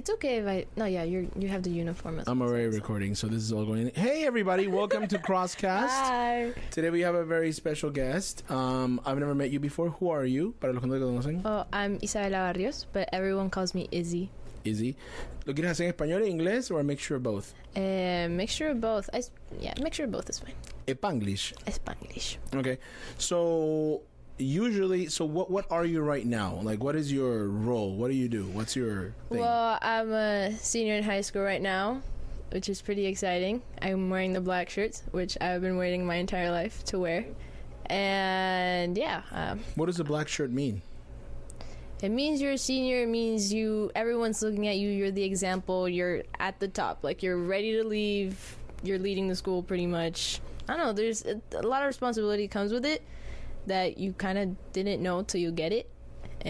It's okay if I. No, yeah, you're you have the uniform. As I'm well, already so- recording, so this is all going. Hey, everybody! Welcome to Crosscast. Hi. Today we have a very special guest. Um, I've never met you before. Who are you? Para los que no te conocen, Oh, I'm Isabela Barrios, but everyone calls me Izzy. Izzy. ¿Lo quieres hacer en español e inglés or a mixture of both? Uh, mixture of both. I, yeah, mixture of both is fine. Spanglish. Spanglish. Okay. So usually, so what what are you right now? Like, what is your role? What do you do? What's your thing? Well, I'm a senior in high school right now, which is pretty exciting. I'm wearing the black shirts, which I've been waiting my entire life to wear. And yeah, um, what does a black shirt mean? it means you're a senior. It means you. Everyone's looking at you. You're the example. You're at the top. Like you're ready to leave. You're leading the school pretty much. I don't know. There's a, a lot of responsibility comes with it that you kind of didn't know till you get it.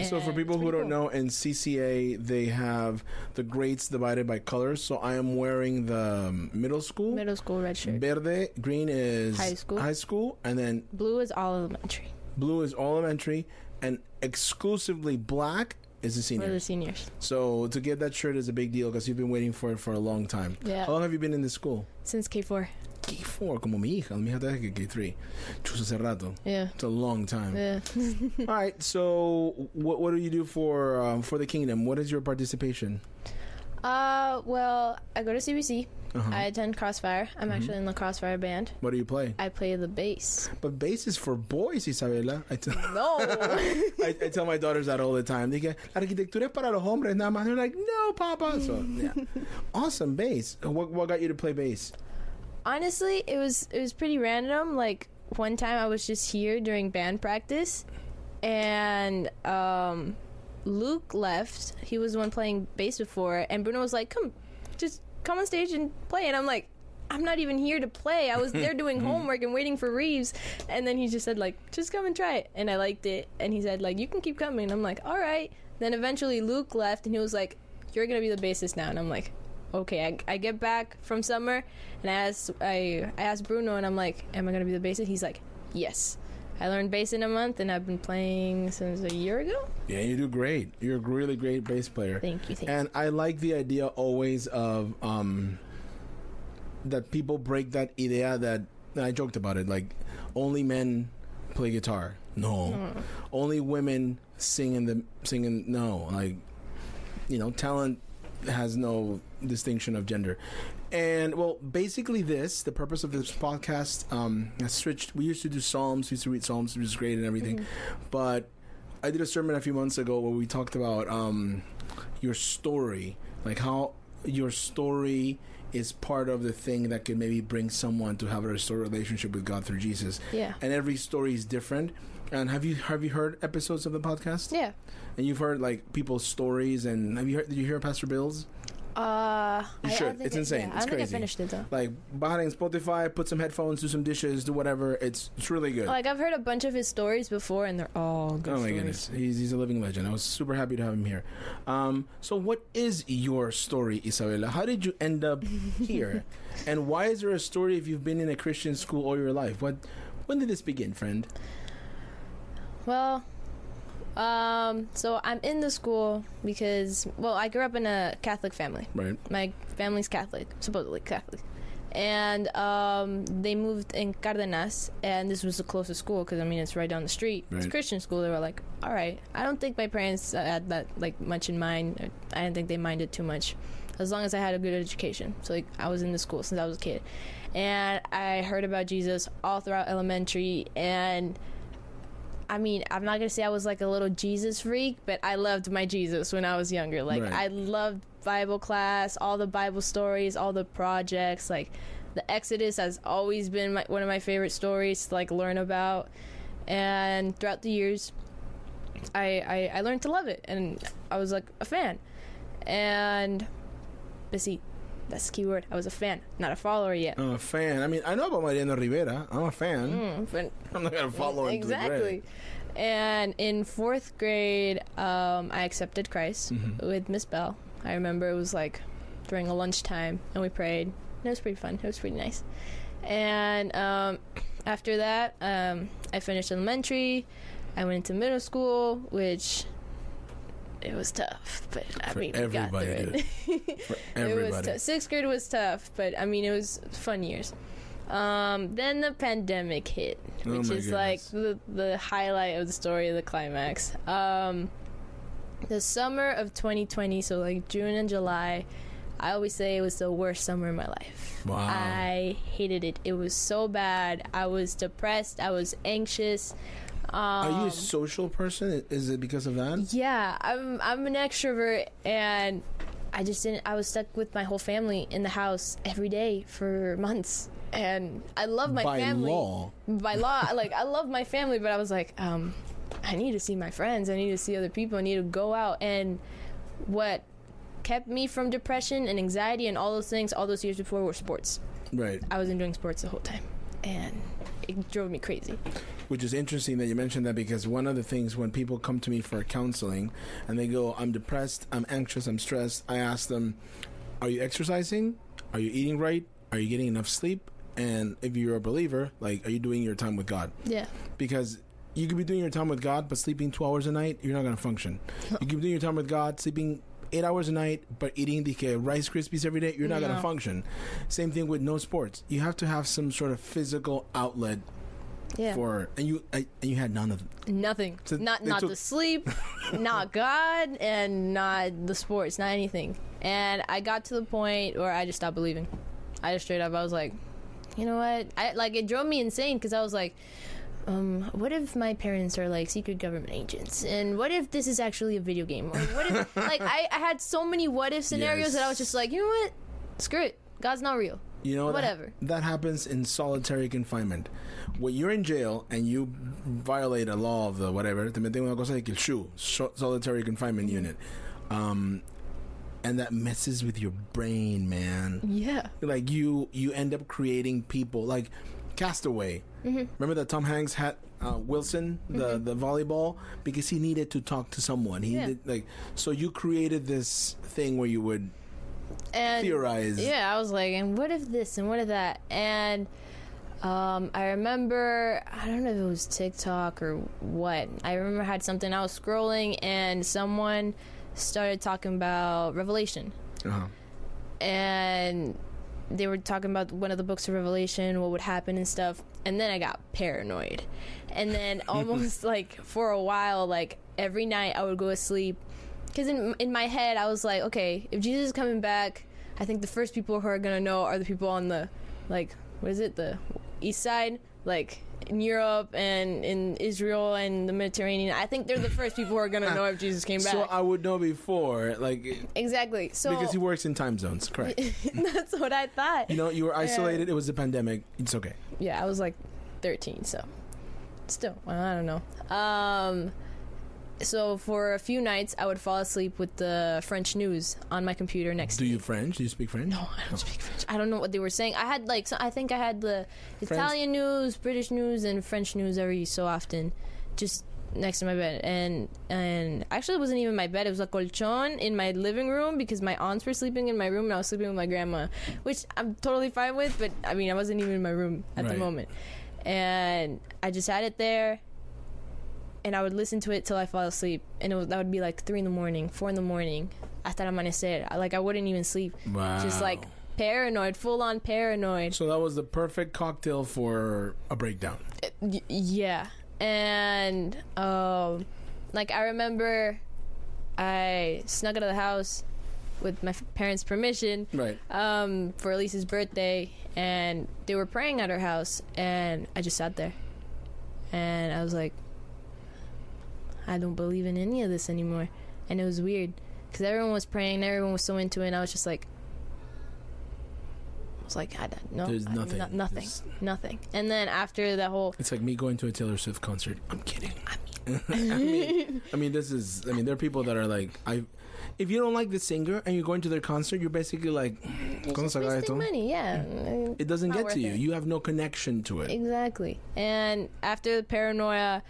So for people who don't cool. know, in CCA they have the grades divided by colors. So I am wearing the um, middle school. middle school red shirt. Verde, green is High school. High school, and then Blue is all elementary. blue is all elementary, and exclusively black is the For senior. the seniors. So to get that shirt is a big deal because you've been waiting for it for a long time. Yeah. How long have you been in this school? Since K4. K4, como mi hija. Mi hija está desde K3. Chus hace rato. Yeah. It's a long time. Yeah. All right. So what what do you do for um, for the kingdom? What is your participation? Uh, well, I go to CBC. Uh-huh. I attend Crossfire. I'm actually in the Crossfire band. what do you play? I play the bass. But bass is for boys, Isabela. I tell, No. I, I tell my daughters that all the time. They get arquitectura es para los hombres nada más. They're like, no, papa. So yeah, awesome bass. What what got you to play bass? Honestly, it was it was pretty random. Like one time I was just here during band practice and um Luke left. He was the one playing bass before and Bruno was like, "Come, just come on stage and play." And I'm like, I'm not even here to play. I was there doing homework and waiting for Reeves. And then he just said like, "Just come and try it." And I liked it. And he said like, "You can keep coming." And I'm like, "All right." Then eventually Luke left and he was like, "You're going to be the bassist now." And I'm like, "Okay." I, I get back from summer and I asked I, I asked Bruno and I'm like, "Am I going to be the bassist?" He's like, "Yes." I learned bass in a month and I've been playing since a year ago. Yeah, you do great. You're a really great bass player. Thank you. Thank you. And I like the idea always of um, that people break that idea that I joked about it. Like only men play guitar. No, only women sing in the singing. No, like you know, talent has no distinction of gender. And well, basically, this the purpose of this podcast um, has switched. We used to do psalms. We used to read psalms, which is great and everything, but I did a sermon a few months ago where we talked about um, your story, like how your story is part of the thing that could maybe bring someone to have a restored relationship with God through Jesus. Yeah. And every story is different. And have you have you heard episodes of the podcast? Yeah. And you've heard like people's stories. And have you heard? Did you hear Pastor Bill's? Uh, You I- I should. think It's I- insane. yeah, It's I don't think I crazy. finished it though. Like behind in Spotify, put some headphones, do some dishes, do whatever. It's it's really good. Like I've heard a bunch of his stories before, and they're all good Oh my stories. goodness, he's he's a living legend. I was super happy to have him here. Um, so, what is your story, Isabela? How did you end up here, and why is there a story if you've been in a Christian school all your life? What when did this begin, friend? Well, um, so I'm in the school because well, I grew up in a Catholic family. Right. My family's Catholic, supposedly Catholic, and um, they moved in Cardenas, and this was the closest school because I mean it's right down the street. It's a Christian school. They were like, all right. I don't think my parents uh, had that like much in mind. I didn't think they minded too much, as long as I had a good education. So like I was in the school since I was a kid, and I heard about Jesus all throughout elementary and. I mean, I'm not gonna say I was like a little Jesus freak, but I loved my Jesus when I was younger. Like Right. I loved Bible class, all the Bible stories, all the projects. Like the Exodus has always been my, one of my favorite stories to like learn about. And throughout the years, I, I I learned to love it, and I was like a fan. And but see, that's the key word. I was a fan, not a follower yet. I'm a fan. I mean, I know about Mariano Rivera. I'm a fan. Mm, but I'm not gonna follow him. exactly. And in fourth grade, um, I accepted Christ Mm-hmm. with Miss Bell. I remember it was like during a lunchtime, and we prayed. And it was pretty fun. It was pretty nice. And um, after that, um, I finished elementary. I went into middle school, which it was tough, but I For mean, we got through everybody, it. For it was tough. Sixth grade was tough, but I mean, it was fun years. Um, then the pandemic hit, Oh which is like the, the highlight of the story, of the climax. Um, the summer of 2020, so like June and July, I always say it was the worst summer of my life. Wow. I hated it. It was so bad. I was depressed. I was anxious. Um, Are you a social person? Is it because of that? yeah, I'm I'm an extrovert and I just didn't I was stuck with my whole family in the house every day for months. And I love my By family. law. By law, like I love my family, but I was like, um, I need to see my friends. I need to see other people. I need to go out. And what kept me from depression and anxiety and all those things all those years before were sports. Right. I was enjoying sports the whole time, and it drove me crazy. Which is interesting that you mentioned that because one of the things when people come to me for counseling and they go, I'm depressed, I'm anxious, I'm stressed, I ask them, Are you exercising? Are you eating right? Are you getting enough sleep? And if you're a believer, like, are you doing your time with God? Yeah, Because you could be doing your time with God, but sleeping two hours a night, you're not going to function. You could be doing your time with God, sleeping eight hours a night, but eating the uh, Rice Krispies every day, you're not gonna function. Same thing with no sports. You have to have some sort of physical outlet yeah. for, and you I, and you had none of them. Nothing. So not not took- the sleep, not God, and not the sports, not anything. And I got to the point where I just stopped believing. I just straight up, I was like, you know what? I like it drove me insane because I was like, um, what if my parents are like secret government agents? And what if this is actually a video game? Or what if like I, I had so many what if scenarios that I was just like, you know what? Screw it. God's not real. You know, Whatever. That, happens in solitary confinement. When you're in jail and you violate a law of the whatever, te meten una cosa de que el solitary confinement unit, um, and that messes with your brain, man. Yeah. Like you, you end up creating people like Castaway. Mm-hmm. Remember that Tom Hanks had uh, Wilson, the the volleyball, because he needed to talk to someone. He Yeah. did like so. You created this thing where you would and theorize. Yeah, I was like, and what if this and what if that? And um, I remember, I don't know if it was TikTok or what. I remember I had something. I was scrolling and someone started talking about Revelation, Uh-huh. and they were talking about one of the books of Revelation, what would happen and stuff. And then I got paranoid, and then almost like for a while, like every night I would go to sleep because in in my head I was like, okay, if Jesus is coming back, I think the first people who are gonna know are the people on the like what is it the east side, like in Europe and in Israel and the Mediterranean. I think they're the first people who are gonna know if Jesus came back. So I would know before, like exactly. So because he works in time zones. Correct. that's what I thought. you know, you were isolated. It was a pandemic. It's okay. yeah, I was like 13, so still, well, I don't know. Um, so for a few nights, I would fall asleep with the French news on my computer next Do to you me. French? Do you speak French? No, I don't speak French. I don't know what they were saying. I had like, so I think I had the Italian news, British news, and French news every so often, just next to my bed. And and actually, it wasn't even my bed. It was a colchon in my living room because my aunts were sleeping in my room, and I was sleeping with my grandma, which I'm totally fine with. But I mean, I wasn't even in my room at the moment, and I just had it there. And I would listen to it till I fall asleep, and it was, that would be like three in the morning, four in the morning. Hasta el amanecer. I, like I wouldn't even sleep Wow. just like paranoid, full on paranoid. So that was the perfect cocktail for a breakdown. Y- yeah, and um, like I remember, I snuck out of the house with my f- parents' permission Right. um, for Elise's birthday, and they were praying at her house, and I just sat there, and I was like, I don't believe in any of this anymore, and it was weird because everyone was praying, and everyone was so into it, and I was just like. I was like, I don't know. There's nothing. nothing. nothing. There's- Nothing. And then after that whole It's like me going to a Taylor Swift concert. I'm kidding. I mean, I mean, this is. I mean, there are people that are like, I. If you don't like the singer and you're going to their concert, you're basically like, You're "¿Cómo just wasting money, yeah. It doesn't get to you. it. You have no connection to it. Exactly. And after the paranoia,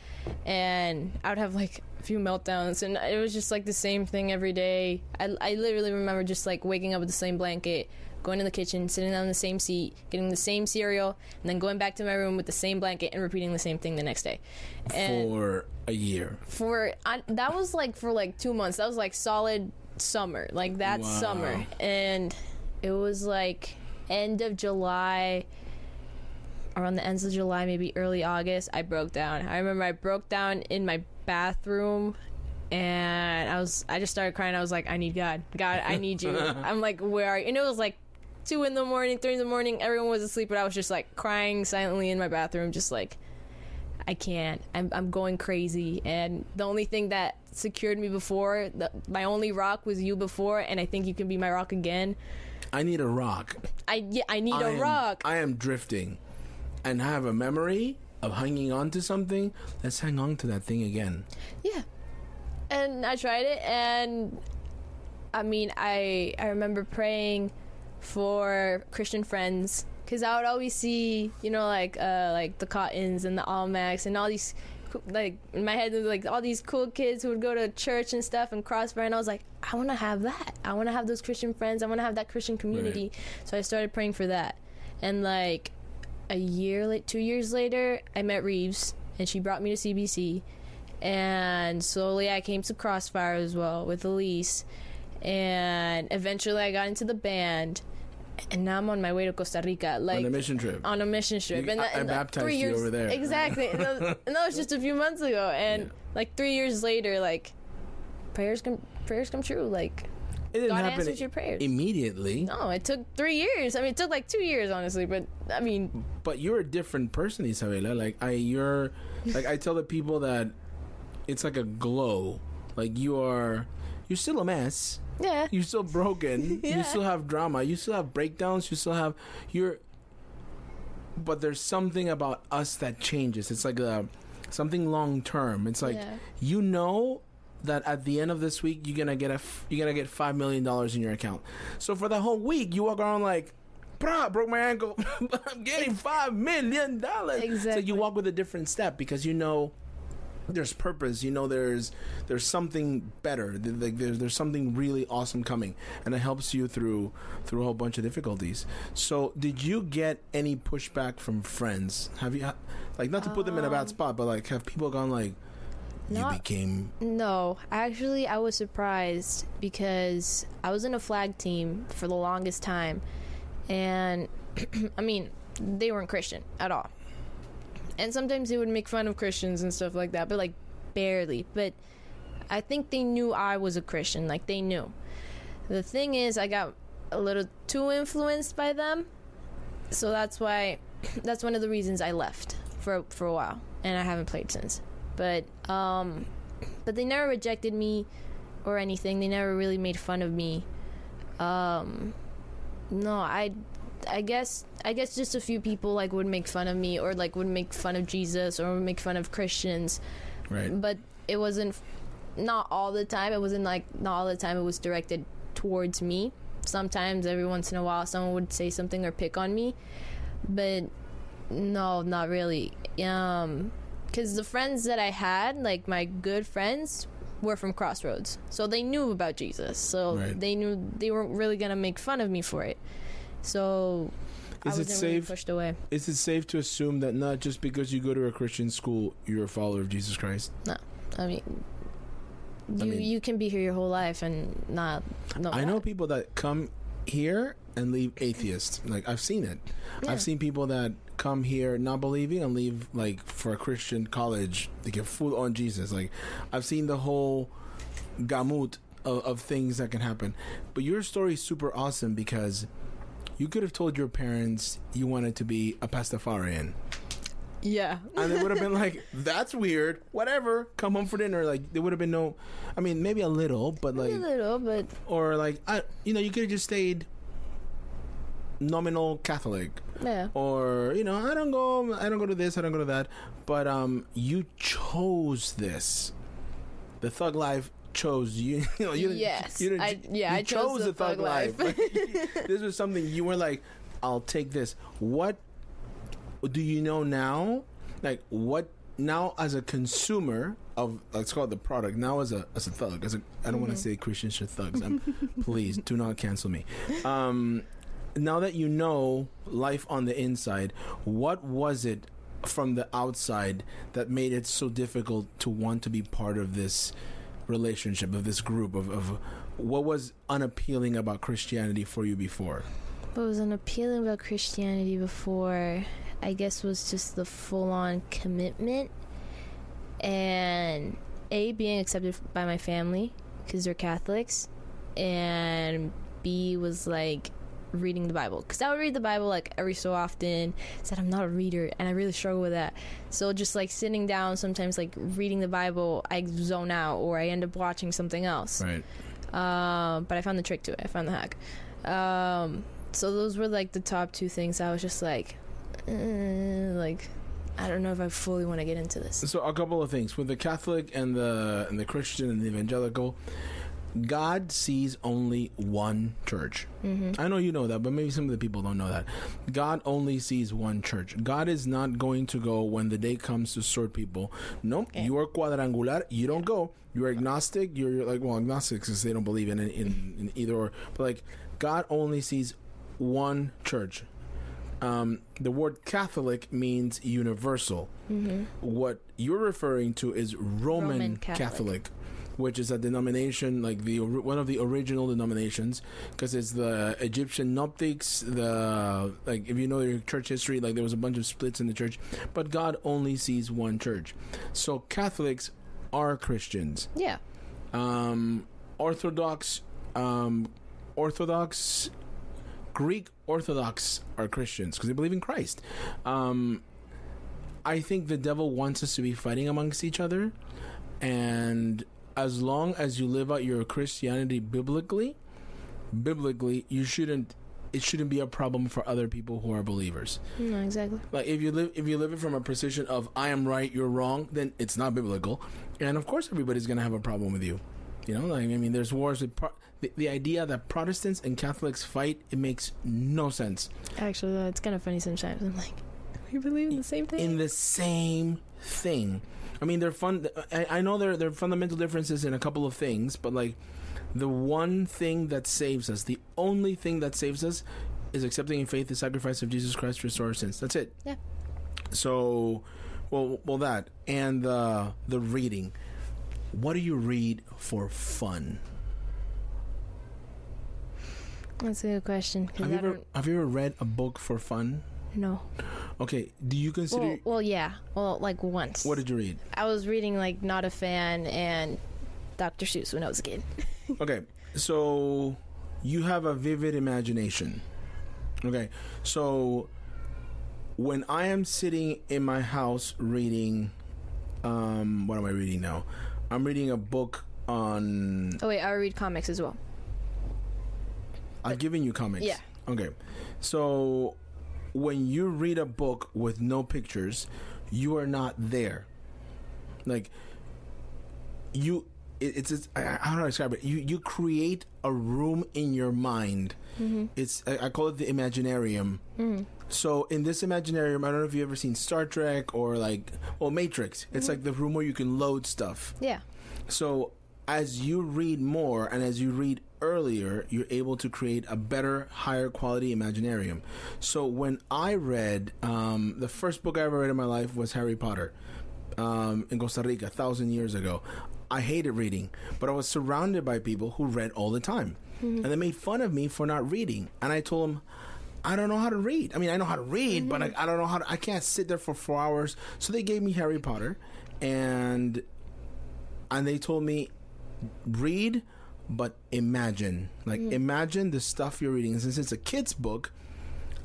and I would have like a few meltdowns, and it was just like the same thing every day. I, I literally remember just like waking up with the same blanket, going to the kitchen, sitting down in the same seat, getting the same cereal, and then going back to my room with the same blanket and repeating the same thing the next day. And for a year. for I, that was like for like two months. That was like solid summer, like that Wow. summer, and it was like end of July, around the ends of July, maybe early August. I broke down. I remember I broke down in my bathroom. And I was, I just started crying. I was like, I need God. God, I need you. I'm like, where are you? And it was like two in the morning, three in the morning. Everyone was asleep, but I was just like crying silently in my bathroom, just like, I can't. I'm I'm going crazy, and the only thing that secured me before, the, my only rock was you before, and I think you can be my rock again. I need a rock. I yeah, I need I a am- rock. I am drifting, and I have a memory of hanging on to something. Let's hang on to that thing again. Yeah. And I tried it and I mean, I I remember praying for Christian friends cuz I would always see, you know, like uh like the Cottons and the Almacs and all these like in my head like all these cool kids who would go to church and stuff and crossfire and I was like I want to have that. I want to have those Christian friends. I want to have that Christian community. So I started praying for that. And like a year like 2 years later, I met Reeves and she brought me to CBC and slowly I came to Crossfire as well with Elise, and eventually I got into the band, and now I'm on my way to Costa Rica, like on a mission trip. on a mission trip. You- and I- that, I and that baptized three you years over there. exactly, and, that, was- and that was just a few months ago, and Yeah. like three years later, like prayers come prayers come true, like. it didn't God happen answers your prayers. immediately, No, it took three years. I mean, it took like two years, honestly. But I mean, but you're a different person, Isabela. Like I, you're like I tell the people that it's like a glow. Like you are, you're still a mess. Yeah, You're still broken. Yeah. You still have drama. You still have breakdowns. You still have you're. But there's something about us that changes. It's like a something long term. It's like Yeah. you know that at the end of this week you're gonna get a f- you're gonna get five million dollars in your account. So for the whole week you walk around like. Bruh, broke my ankle, but I'm getting five million dollars. So Exactly. you walk with a different step because you know there's purpose. You know there's there's something better. Like there's there's something really awesome coming, and it helps you through through a whole bunch of difficulties. So, did you get any pushback from friends? Have you like not to put them in a bad um, spot, but like have people gone like you Not- became No, actually, I was surprised because I was in a flag team for the longest time, and I mean, they weren't Christian at all. And sometimes they would make fun of Christians and stuff like that, but like barely. But I think they knew I was a Christian, like they knew. The thing is, I got a little too influenced by them, so that's why. That's one of the reasons I left for for a while, and I haven't played since. But um, but they never rejected me or anything. They never really made fun of me. Um, no, I, I guess I guess just a few people like would make fun of me or like would make fun of Jesus or would make fun of Christians, right. but it wasn't not all the time. It wasn't like not all the time. It was directed towards me. Sometimes every once in a while someone would say something or pick on me, but no, not really. Um, because the friends that I had, like my good friends, were from Crossroads, so they knew about Jesus. So Right. they knew they weren't really gonna make fun of me for it. So Is it wasn't really safe? pushed away. Is it safe to assume that not just because you go to a Christian school, you're a follower of Jesus Christ? No i mean, you I mean- you can be here your whole life and not. know I know people that come here and leave atheists Like I've seen it. Yeah. I've seen people that come here not believing and leave like for a Christian college. They get full on Jesus. Like I've seen the whole gamut of, of things that can happen. But your story is super awesome because you could have told your parents you wanted to be a Pastafarian. Yeah. And they would have been like, "That's weird. Whatever. Come home for dinner." Like there would have been no. I mean, maybe a little, but like a little, but or like I, you know, you could have just stayed nominal Catholic, yeah. or you know, I don't go, I don't go to this, I don't go to that, but um, you chose this. The thug life chose you. You know, you didn't, Yes, you didn't, I- yeah, you I chose the thug life. Like, this was something you were like, I'll take this. What do you know now? Like, what now as a consumer of let's call it the product now as a as a thug as a I don't want to say Christians are thugs. I'm, please do not cancel me. Um, now that you know life on the inside, what was it from the outside that made it so difficult to want to be part of this relationship of this group of, of what was unappealing about Christianity for you before? What was unappealing about Christianity before, I guess, was just the full on commitment and A, being accepted by my family because they're Catholics, and B, was like reading the Bible because I would read the Bible like every so often. Said I'm not a reader, and I really struggle with that. So just like sitting down, sometimes like reading the Bible, I zone out or I end up watching something else. Right. Um, but I found the trick to it. I found the hack. Um, so those were like the top two things. I was just like, uh, like, I don't know if I fully want to get into this. So a couple of things with the Catholic and the and the Christian and the evangelical, God sees only one church. I know you know that, but maybe some of the people don't know that. God only sees one church. God is not going to go when the day comes to sort people. Nope, Okay. you are quadrangular. You don't go. You're agnostic. You're like well, agnostics because they don't believe in, in in either or. But like God only sees one church. Um, the word Catholic means universal. What you're referring to is Roman, Roman Catholic. Catholic. Which is a denomination like the one of the original denominations, because it's the Egyptian Gnostics. The like, if you know your church history, like there was a bunch of splits in the church, but God only sees one church. So Catholics are Christians. Yeah. Um, Orthodox, um, Orthodox, Greek Orthodox are Christians because they believe in Christ. Um, I think the devil wants us to be fighting amongst each other, and as long as you live out your Christianity biblically, biblically, you shouldn't. It shouldn't be a problem for other people who are believers. No, exactly. Like if you live if you live it from a position of I am right, you're wrong, then it's not biblical, and of course everybody's gonna have a problem with you. You know, like I mean, there's wars with Pro- the, the idea that Protestants and Catholics fight. It makes no sense Actually, though, it's kind of funny sometimes. I'm like, we believe in the same thing. in the same thing. I mean, they're fun. I, I know there there are fundamental differences in a couple of things, but like the one thing that saves us, the only thing that saves us, is accepting in faith the sacrifice of Jesus Christ to restore our sins. That's it. Yeah. So, well, well, that and the the reading. What do you read for fun? That's a good question. Have you ever have you ever read a book for fun? know. Okay. Do you consider Well, well, yeah. Well, like once. what did you read? I was reading like Not a Fan and Dr. Seuss when I was a kid. Okay, so you have a vivid imagination. Okay, so when I am sitting in my house reading, um, what am I reading now? I'm reading a book on. Oh wait, I read comics as well. I've given you comics. Yeah. Okay, so when you read a book with no pictures, you are not there. Like you, it, it's, it's I, I- don't know how do I describe it? You you create a room in your mind. Mm-hmm. It's I, I call it the Imaginarium. Mm. So in this Imaginarium, I don't know if you've ever seen Star Trek or like well Matrix. It's mm-hmm. like the room where you can load stuff. Yeah. So as you read more and as you read earlier, you're able to create a better, higher quality imaginarium. So when I read, um, the first book I ever read in my life was Harry Potter um, in Costa Rica, a thousand years ago. I hated reading, but I was surrounded by people who read all the time. And they made fun of me for not reading. And I told them, I don't know how to read. I mean, I know how to read, but I, I don't know how to, I can't sit there for four hours. So they gave me Harry Potter. And and they told me read but imagine like mm. imagine the stuff you're reading. Since it's a kid's book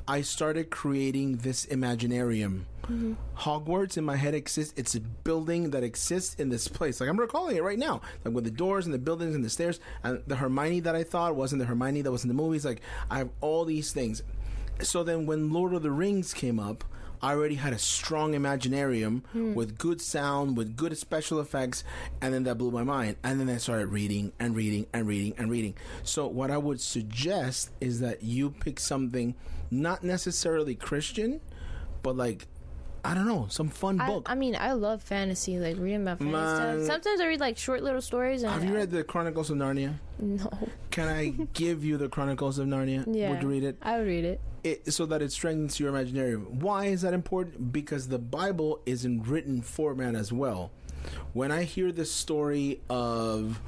i started creating this imaginarium. Mm-hmm. Hogwarts in my head exists. It's a building that exists in this place. Like i'm recalling it right now. Like with the doors and the buildings and the stairs and the hermione that i thought wasn't the hermione that was in the movies. Like i have all these things. So then when lord of the rings came up I already had a strong imaginarium hmm. with good sound, with good special effects, and then that blew my mind. And then I started reading and reading and reading and reading. So, what I would suggest is that you pick something not necessarily Christian, but like I don't know, some fun I, book. I mean, I love fantasy, like reading about fantasy Man. stuff. Sometimes I read like short little stories. And Have you I- read the Chronicles of Narnia? No. Can I give you the Chronicles of Narnia? Yeah. Would you read it? I would read it. It? So that it strengthens your imaginarium. Why is that important? Because the Bible is in written format as well. When I hear the story of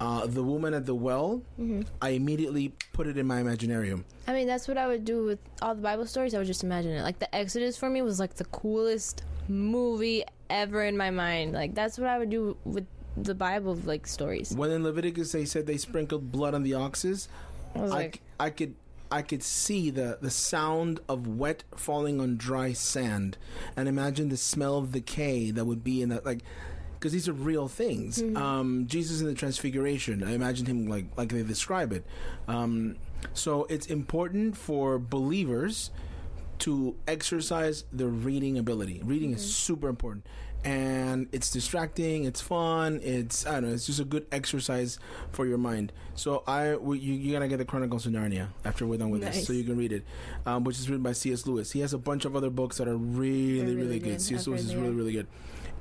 uh, the woman at the well, Mm-hmm. I immediately put it in my imaginarium. I mean, that's what I would do with all the Bible stories. I would just imagine it. Like the Exodus for me was like the coolest movie ever in my mind. Like that's what I would do with the Bible like stories. When in Leviticus they said they sprinkled blood on the oxes, I I, I could I could see the the sound of wet falling on dry sand, and imagine the smell of decay that would be in that like. Because these are real things. Um, Jesus in the Transfiguration, I imagine him like like they describe it. Um, so it's important for believers to exercise their reading ability. Reading is super important, and it's distracting. It's fun. It's I don't know. It's just a good exercise for your mind. So I we, you you gotta get the Chronicles of Narnia after we're done with this, so you can read it, um, which is written by C.S. Lewis. He has a bunch of other books that are really really, really good. good. C.S. Lewis is really really good.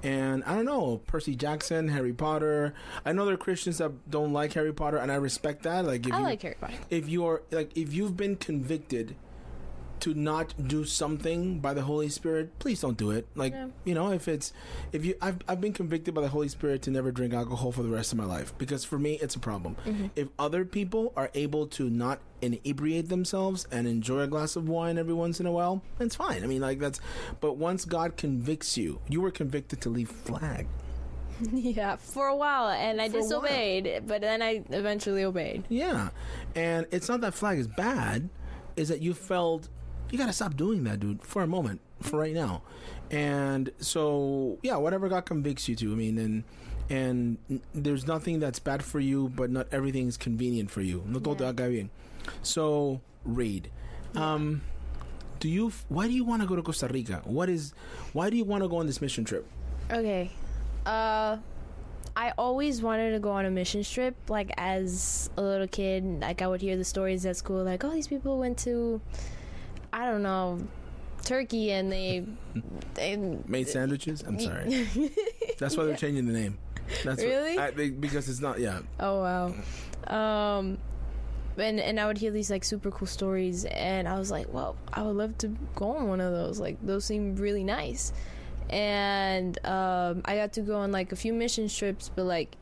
And I don't know, Percy Jackson, Harry Potter. I know there are Christians that don't like Harry Potter, and I respect that. Like if I you, like Harry Potter. if you're like if you've been convicted to not do something by the Holy Spirit, please don't do it. Like Yeah. you know, if it's if you I've I've been convicted by the Holy Spirit to never drink alcohol for the rest of my life because for me it's a problem. Mm-hmm. If other people are able to not inebriate themselves and enjoy a glass of wine every once in a while, it's fine. I mean like that's but once God convicts you, you were convicted to leave flag. yeah, for a while, and I For disobeyed, but then I eventually obeyed. Yeah. And it's not that flag is bad, is that you felt you got to stop doing that, dude, for a moment, for right now. And so, yeah, whatever God convicts you to. I mean, and and there's nothing that's bad for you, but not everything is convenient for you. No todo haga bien. So, read. Um do you why do you want to go to Costa Rica? What is why do you want to go on this mission trip? Okay. Uh I always wanted to go on a mission trip like as a little kid. Like I would hear the stories at school like, "Oh, these people went to I don't know, Turkey and they they Made sandwiches? I'm sorry. That's why they're changing the name. That's Really? What, I, they, because it's not. Yeah, Oh wow. Um and and I would hear these like super cool stories and I was like, well, I would love to go on one of those. Like those seem really nice. And um I got to go on like a few mission trips but like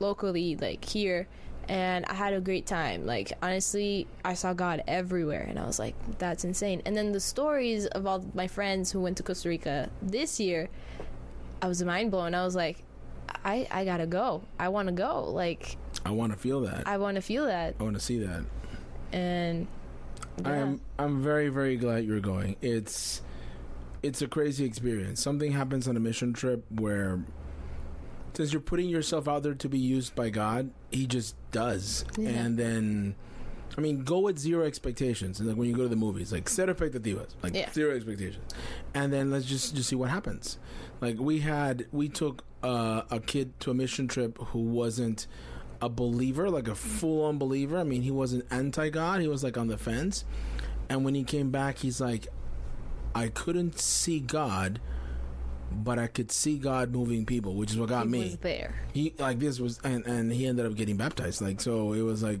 locally like here and I had a great time. Like honestly, I saw God everywhere and I was like, that's insane. And then the stories of all my friends who went to Costa Rica this year, I was mind blown. I was like, I I got to go. I want to go. Like I want to feel that. I, I want to feel that, I want to see that. and yeah. I am I'm very, very glad you're going. It's, it's a crazy experience. Something happens on a mission trip where, since you're putting yourself out there to be used by God, He just does. Yeah. And then, I mean, go with zero expectations. And like when you go to the movies, like cero expectativas, like Yeah. zero expectations, and then let's just just see what happens. Like we had, we took uh, a kid to a mission trip who wasn't a believer, like a full on believer. I mean, he wasn't anti God. He was like on the fence. And when he came back, he's like, I couldn't see God, but I could see God moving people, which is what got He me was there. he like this was and and he ended up getting baptized like so it was like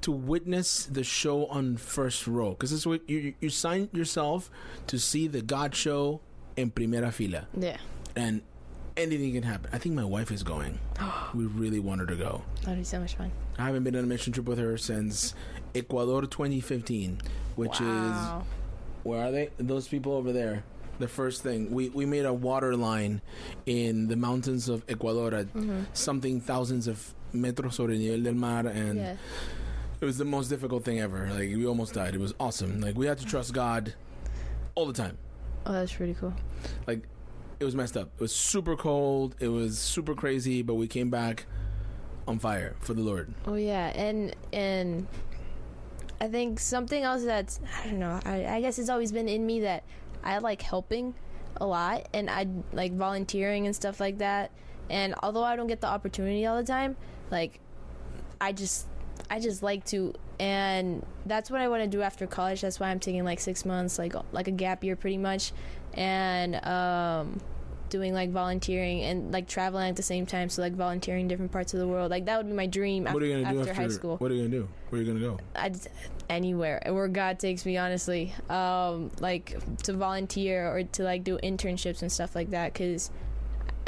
to witness the show on first row because this is what you you- you sign yourself to see the god show in primera fila Yeah, and anything can happen i think my wife is going we really want her to go that'd be so much fun. i haven't been on a mission trip with her since ecuador 2015 which wow. is where are they? Those people over there. The first thing we we made a water line in the mountains of Ecuador at mm-hmm. something thousands of metros sobre el nivel del mar, and yeah, it was the most difficult thing ever. Like we almost died. It was awesome. Like we had to trust God all the time. oh, that's pretty cool. Like it was messed up. It was super cold. It was super crazy, but we came back on fire for the Lord. Oh yeah, and and I think something else that's I don't know. I, I guess it's always been in me that I like helping a lot, and I like volunteering and stuff like that. And although I don't get the opportunity all the time, like I just I just like to, and that's what I want to do after college. That's why I'm taking like six months, like like a gap year, pretty much, and um, doing like volunteering and like traveling at the same time. So like volunteering in different parts of the world. Like that would be my dream. What are you gonna after, do after high school? What are you gonna do? Where are you gonna go? I just, anywhere where God takes me, honestly. Um, like to volunteer or to like do internships and stuff like that. Cause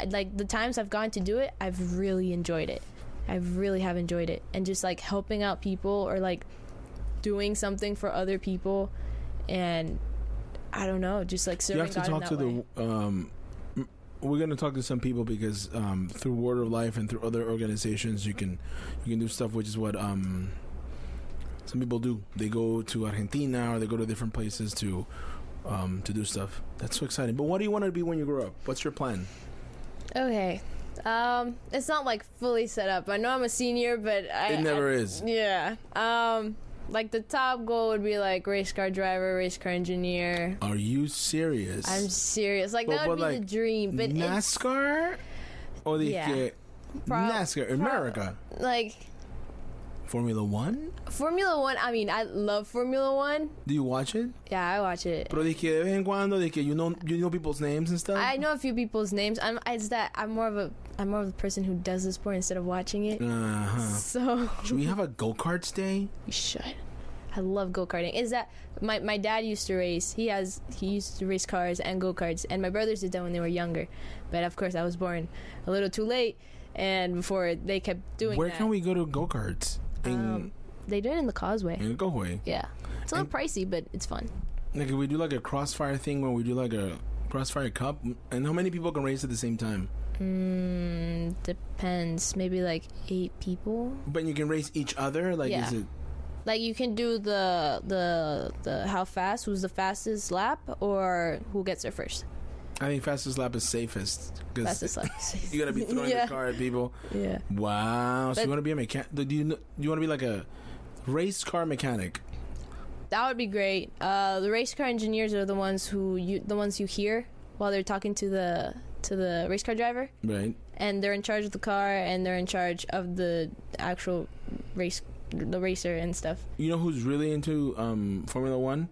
like the times I've gone to do it, I've really enjoyed it. I really have enjoyed it, and just like helping out people or like doing something for other people, and I don't know, just like serving you have to God talk to way. the. Um, we're gonna talk to some people because um, through Word of Life and through other organizations, you can you can do stuff, which is what um, some people do. They go to Argentina or they go to different places to um, to do stuff. That's so exciting. But what do you want to be when you grow up? What's your plan? Okay. Um, it's not like fully set up. I know I'm a senior, but I, It never I- is. Yeah. Um, like the top goal would be like race car driver, race car engineer. Are you serious? I'm serious. Like But- that would be like, the dream, but NASCAR or the Yeah. NASCAR prob- America like Formula One. Formula One. I mean, I love Formula One. Do you watch it? Yeah, I watch it. Pero de que de vez en cuando, de que you know you know people's names and stuff. I know a few people's names. I'm. It's that I'm more of a. I'm more of the person who does the sport instead of watching it. Uh huh. So Should we have a go karts day? we should. I love go karting. Is that my my dad used to race? He has he used to race cars and go karts, and my brothers did that when they were younger. But of course, I was born a little too late, and before they kept doing Where that. can we go to go karts? In, Um, they do it in the causeway. in Gohue. Yeah, it's a little pricey, but it's fun. Like if we do like a crossfire thing where we do like a crossfire cup, and how many people can race at the same time? Mm, depends. Maybe like eight people. But you can race each other. Like is it? Like you can do the the the how fast, who's the fastest lap, or who gets there first. I think fastest lap is safest Fastest lap. you gotta be throwing yeah. the car at people. Yeah. Wow. So you want to be a mechanic? Do you kn- do you want to be like a race car mechanic? That would be great. Uh, the race car engineers are the ones who you the ones you hear while they're talking to the to the race car driver, Right. and they're in charge of the car and they're in charge of the actual race the racer and stuff. You know who's really into um, Formula One?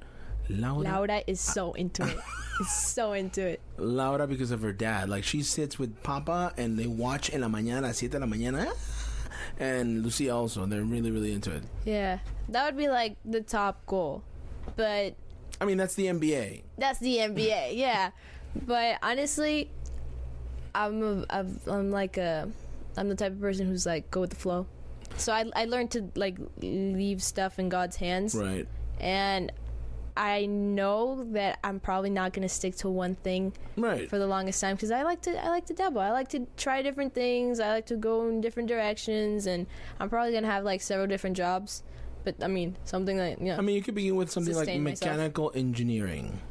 Laura. Laura is so into it. is so into it. Laura because of her dad. Like she sits with Papa and they watch en la mañana, siete de la mañana. And Lucia also. They're really, really into it. Yeah, that would be like the top goal, but I mean, that's the NBA. that's the NBA. Yeah, but honestly, I'm a, I'm, I'm like a I'm the type of person who's like go with the flow. So I I learned to like leave stuff in God's hands, Right. and I know that I'm probably not gonna stick to one thing Right. for the longest time because I like to I like to dabble. I like to try different things. I like to go in different directions, and I'm probably gonna have like several different jobs. But I mean, something that you know, I mean, you could begin with something like Sustain myself. mechanical engineering.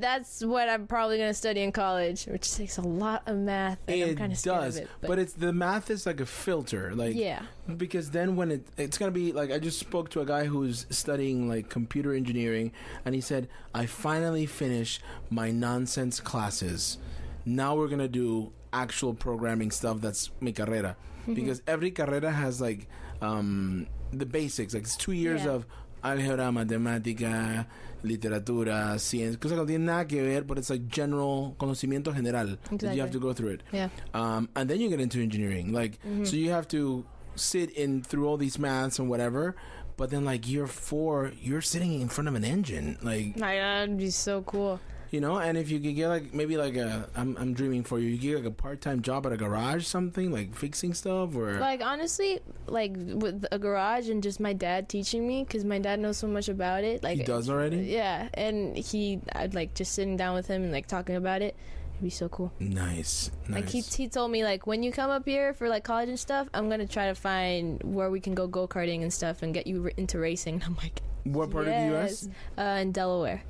That's what I'm probably gonna study in college, which takes a lot of math. And I'm it kind of does, of it, but, it's the math is like a filter. Like yeah, because then when it it's gonna be like I just spoke to a guy who's studying like computer engineering, and he said I finally finished my nonsense classes. Now we're gonna do actual programming stuff that's mi carrera, Mm-hmm. because every carrera has like um, the basics. Like it's two years Yeah. of álgebra, matemática, literatura, ciencia, cosas que no tienen nada que ver, but it's like general conocimiento general that you have to go through it yeah, um, and then you get into engineering. Like, so you have to sit in through all these maths and whatever. But then, like year four, you're sitting in front of an engine, like my God, that'd be so cool. You know. And if you could get like maybe like a, I'm I'm dreaming for you. You get like a part time job at a garage, something like fixing stuff, or Like honestly, like with a garage and just my dad teaching me because my dad knows so much about it. Like he does already. Yeah, and he, I'd like just sitting down with him and like talking about it. It'd be so cool. Nice, nice. Like he, he told me like when you come up here for like college and stuff, I'm gonna try to find where we can go go karting and stuff and get you into racing. I'm like, what part of the. U.S.? Uh, in Delaware.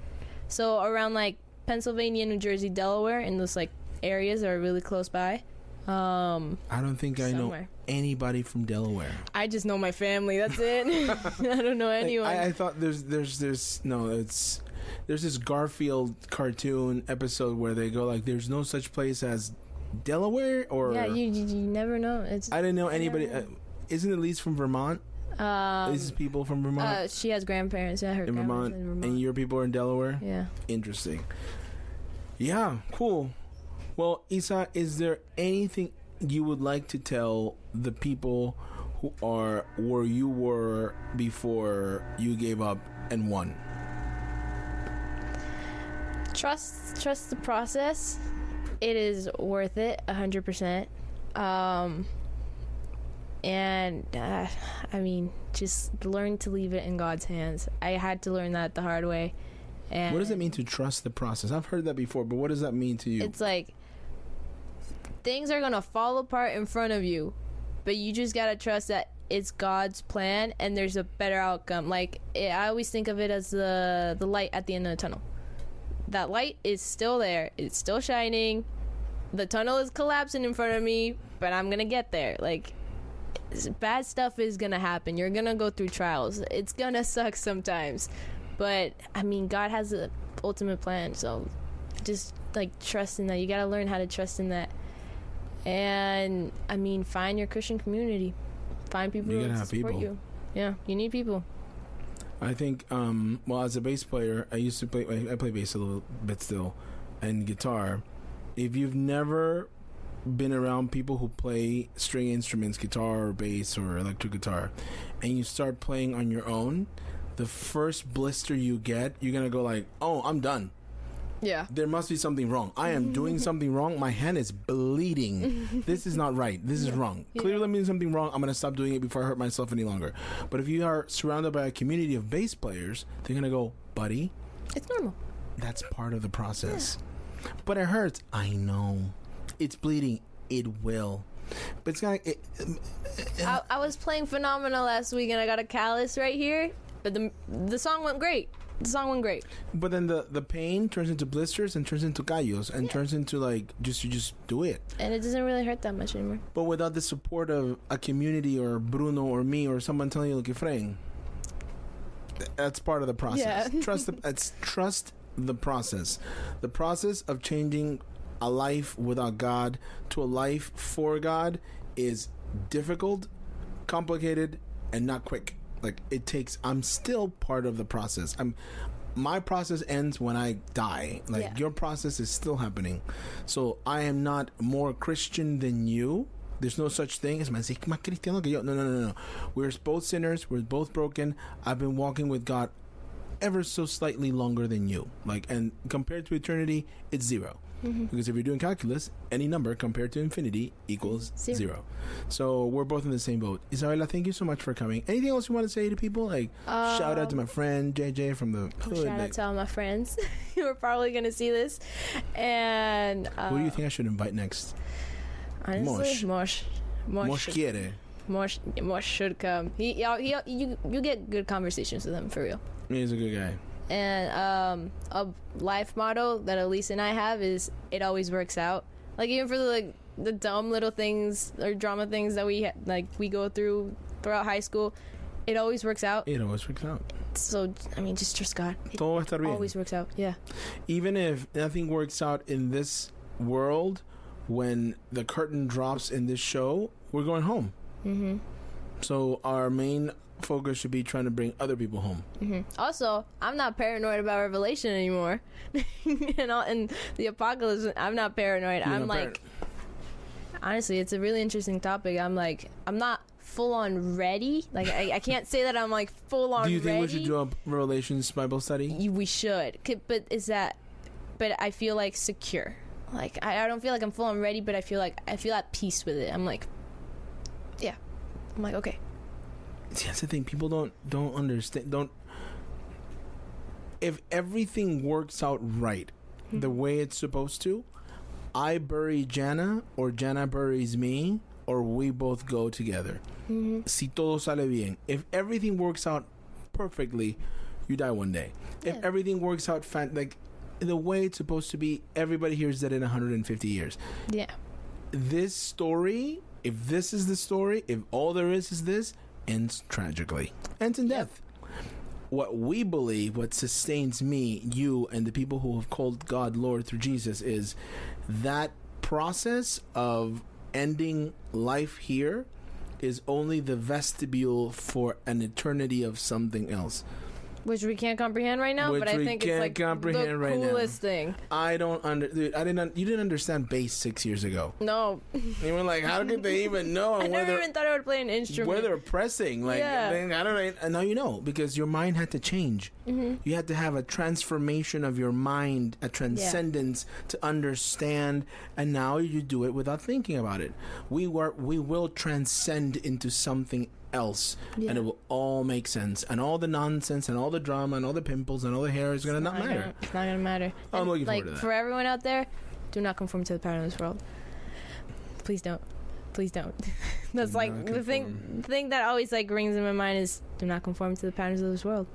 So around like Pennsylvania, New Jersey, Delaware, in those like areas that are really close by. Um, I don't think I know anybody from Delaware. I just know my family. That's it. I don't know Like, anyone. I, I thought there's there's there's no it's there's this Garfield cartoon episode where they go like there's no such place as Delaware or yeah, you, you you never know. It's I didn't know anybody. Yeah. Uh, isn't Elise from Vermont? Um, this is people from Vermont. uh, she has grandparents. Yeah, her in Vermont, in Vermont. and your people are in Delaware. yeah. Interesting. Yeah, cool. Well, Isa, is there anything you would like to tell the people who are where you were before you gave up and won? trust trust the process it is worth it 100% um and uh, i mean just learn to leave it in god's hands. I had to learn that the hard way. And What does it mean to trust the process? I've heard that before, but what does that mean to you? it's like things are gonna fall apart in front of you but you just gotta trust that it's god's plan and there's a better outcome. Like it, i always think of it as the the light at the end of the tunnel. That light is still there. It's still shining. The tunnel is collapsing in front of me but i'm gonna get there. Like bad stuff is gonna happen. You're gonna go through trials. It's gonna suck sometimes. But i mean god has an ultimate plan so just like trust in that. You gotta learn how to trust in that. And i mean find your christian community. Find people You who gotta to have support people. you. Yeah you need people. I think, um, well, as a bass player, I used to play. I play bass a little bit still, and guitar. If you've never been around people who play string instruments, guitar or bass or electric guitar, and you start playing on your own, the first blister you get, you're gonna go like, "Oh, I'm done. yeah There must be something wrong. I am doing something wrong. My hand is bleeding. this is not right. This is wrong. Yeah. Clearly, I'm doing something wrong. I'm going to stop doing it before I hurt myself any longer. But if you are surrounded by a community of bass players, they're going to go, buddy, it's normal that's part of the process. But it hurts. I know. It's bleeding. It will. But it's of. It, I, I was playing Phenomena last week and I got a callus right here, but the the song went great. The song went great. but then the, the pain turns into blisters and turns into callos and turns into like just you just do it. And it doesn't really hurt that much anymore. But without the support of a community or Bruno or me or someone telling you, look, Efrain, that's part of the process. Yeah. trust the it's trust the process. The process of changing a life without God to a life for God is difficult, complicated, and not quick. Like it takes I'm still part of the process. I'm my process ends when I die. Like Yeah. your process is still happening. So I am not more Christian than you. There's no such thing as más cristiano que yo. No, no, no, no. We're both sinners. We're both broken. I've been walking with God ever so slightly longer than you. Like, and compared to eternity, it's 0 Because if you're doing calculus, any number compared to infinity equals Zero. zero. So we're both in the same boat. Isabela, thank you so much for coming. Anything else you want to say to people? Like, shout out to my friend JJ from the hood. Shout out to all my friends who are probably gonna see this. And uh, who do you think I should invite next? honestly, Mosh, Mosh, Mosh should, quiere. Mosh, Mosh should come. He, y'all- he, you, you get good conversations with him for real. He's a good guy. And um, a life motto that Elise and I have is it always works out. Like even for the like the dumb little things or drama things that we ha- like we go through throughout high school, it always works out. It always works out. So I mean, just trust God. It Todo va a estar bien. always works out. Yeah. even if nothing works out in this world, when the curtain drops in this show, we're going home. Mm-hmm. So our main focus should be trying to bring other people home. hmm Also, I'm not paranoid about Revelation anymore. and all, and the apocalypse, I'm not paranoid. You're I'm not like, honestly, it's a really interesting topic. I'm like, I'm not full on ready. Like, I, I can't say that I'm like full on. Do you think ready. we should do a Revelations Bible study? You- We should, but is that? But I feel like secure. Like I, I don't feel like I'm full on ready, but I feel like I feel at peace with it. I'm like. I'm like, okay. See, that's the thing. People don't don't understand. Don't. If everything works out right, the way it's supposed to, I bury Jana or Jana buries me, or we both go together. hmm Si todo sale bien, if everything works out perfectly, you die one day. If everything works out fan- like the way it's supposed to be, everybody hears that in 150 years. Yeah. This story, if this is the story, if all there is is this, ends tragically. Ends in death. What we believe, what sustains me, you, and the people who have called God Lord through Jesus is that process of ending life here is only the vestibule for an eternity of something else. Which we can't comprehend right now. Which but I we think can't it's like comprehend the right now. coolest thing. I don't under. Dude, I didn't. un- You didn't understand bass six years ago. No, You were like, how could they even know I never even thought I would play an instrument. where they're pressing? Like, Yeah. then I don't know. And now you know because your mind had to change. Mm-hmm. You had to have a transformation of your mind, a transcendence to understand, and now you do it without thinking about it. We were, we will transcend into something else, and it will all make sense, and all the nonsense, and all the drama, and all the pimples, and all the hair is gonna not Not matter. gonna- it's not gonna matter. I'm And, looking like forward to that. for everyone out there, do not conform to the pattern of this world. Please don't. Please don't. That's Do like the thing. The thing that always like rings in my mind is do not conform to the patterns of this world.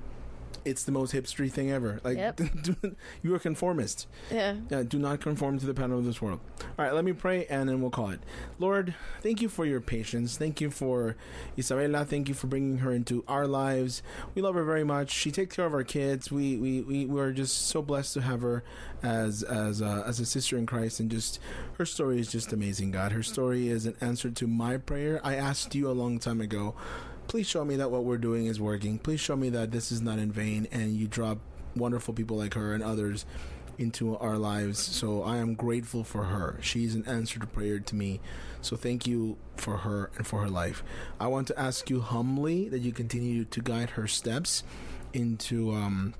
It's the most hipstery thing ever. Like, Yep. you're a conformist. Yeah. Yeah, do not conform to the pattern of this world. All right, let me pray and then we'll call it. Lord, thank you for your patience. Thank you for Isabela. Thank you for bringing her into our lives. We love her very much. She takes care of our kids. We we we we're just so blessed to have her as as a, as a sister in Christ and just her story is just amazing. God, her story is an answer to my prayer. I asked you a long time ago. Please show me that what we're doing is working. Please show me that this is not in vain and you drop wonderful people like her and others into our lives. So I am grateful for her. She's an answer to prayer to me. So thank you for her and for her life. I want to ask you humbly that you continue to guide her steps into um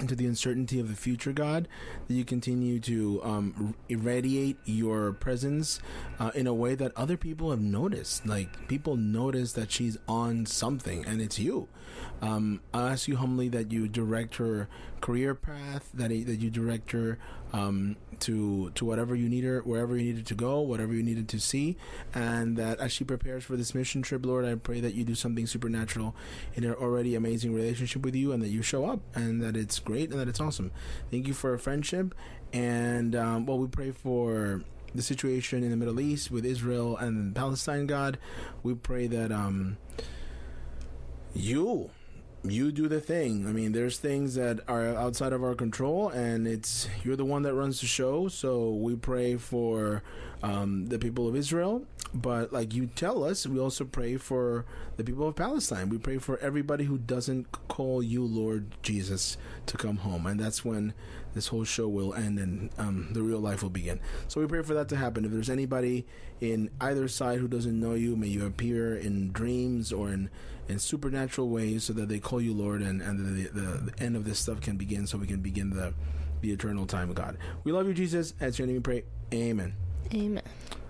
into the uncertainty of the future, God, that you continue to um, irradiate your presence uh, in a way that other people have noticed. Like people notice that she's on something, and it's you. Um, I ask you humbly that you direct her career path, that that you direct her um, to to whatever you need her, wherever you needed to go, whatever you needed to see, and that as she prepares for this mission trip, Lord, I pray that you do something supernatural in her already amazing relationship with you, and that you show up, and that it's great, and that it's awesome. Thank you for a friendship, and um, well, we pray for the situation in the Middle East with Israel and Palestine. God, we pray that um, you you do the thing. I mean, there's things that are outside of our control, and it's you're the one that runs the show. So we pray for um, the people of Israel, but like you tell us, we also pray for the people of Palestine. We pray for everybody who doesn't call you Lord Jesus to come home, and that's when this whole show will end and um, the real life will begin. So we pray for that to happen. If there's anybody in either side who doesn't know you, may you appear in dreams or in in supernatural ways so that they call you Lord and, and the, the, the end of this stuff can begin so we can begin the, the eternal time, of God. We love you, Jesus. As your name we pray. Amen. Amen.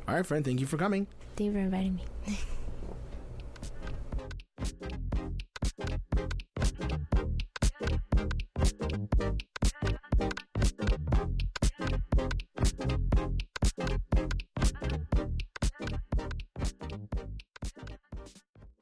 All right, friend. Thank you for coming. Thank you for inviting me.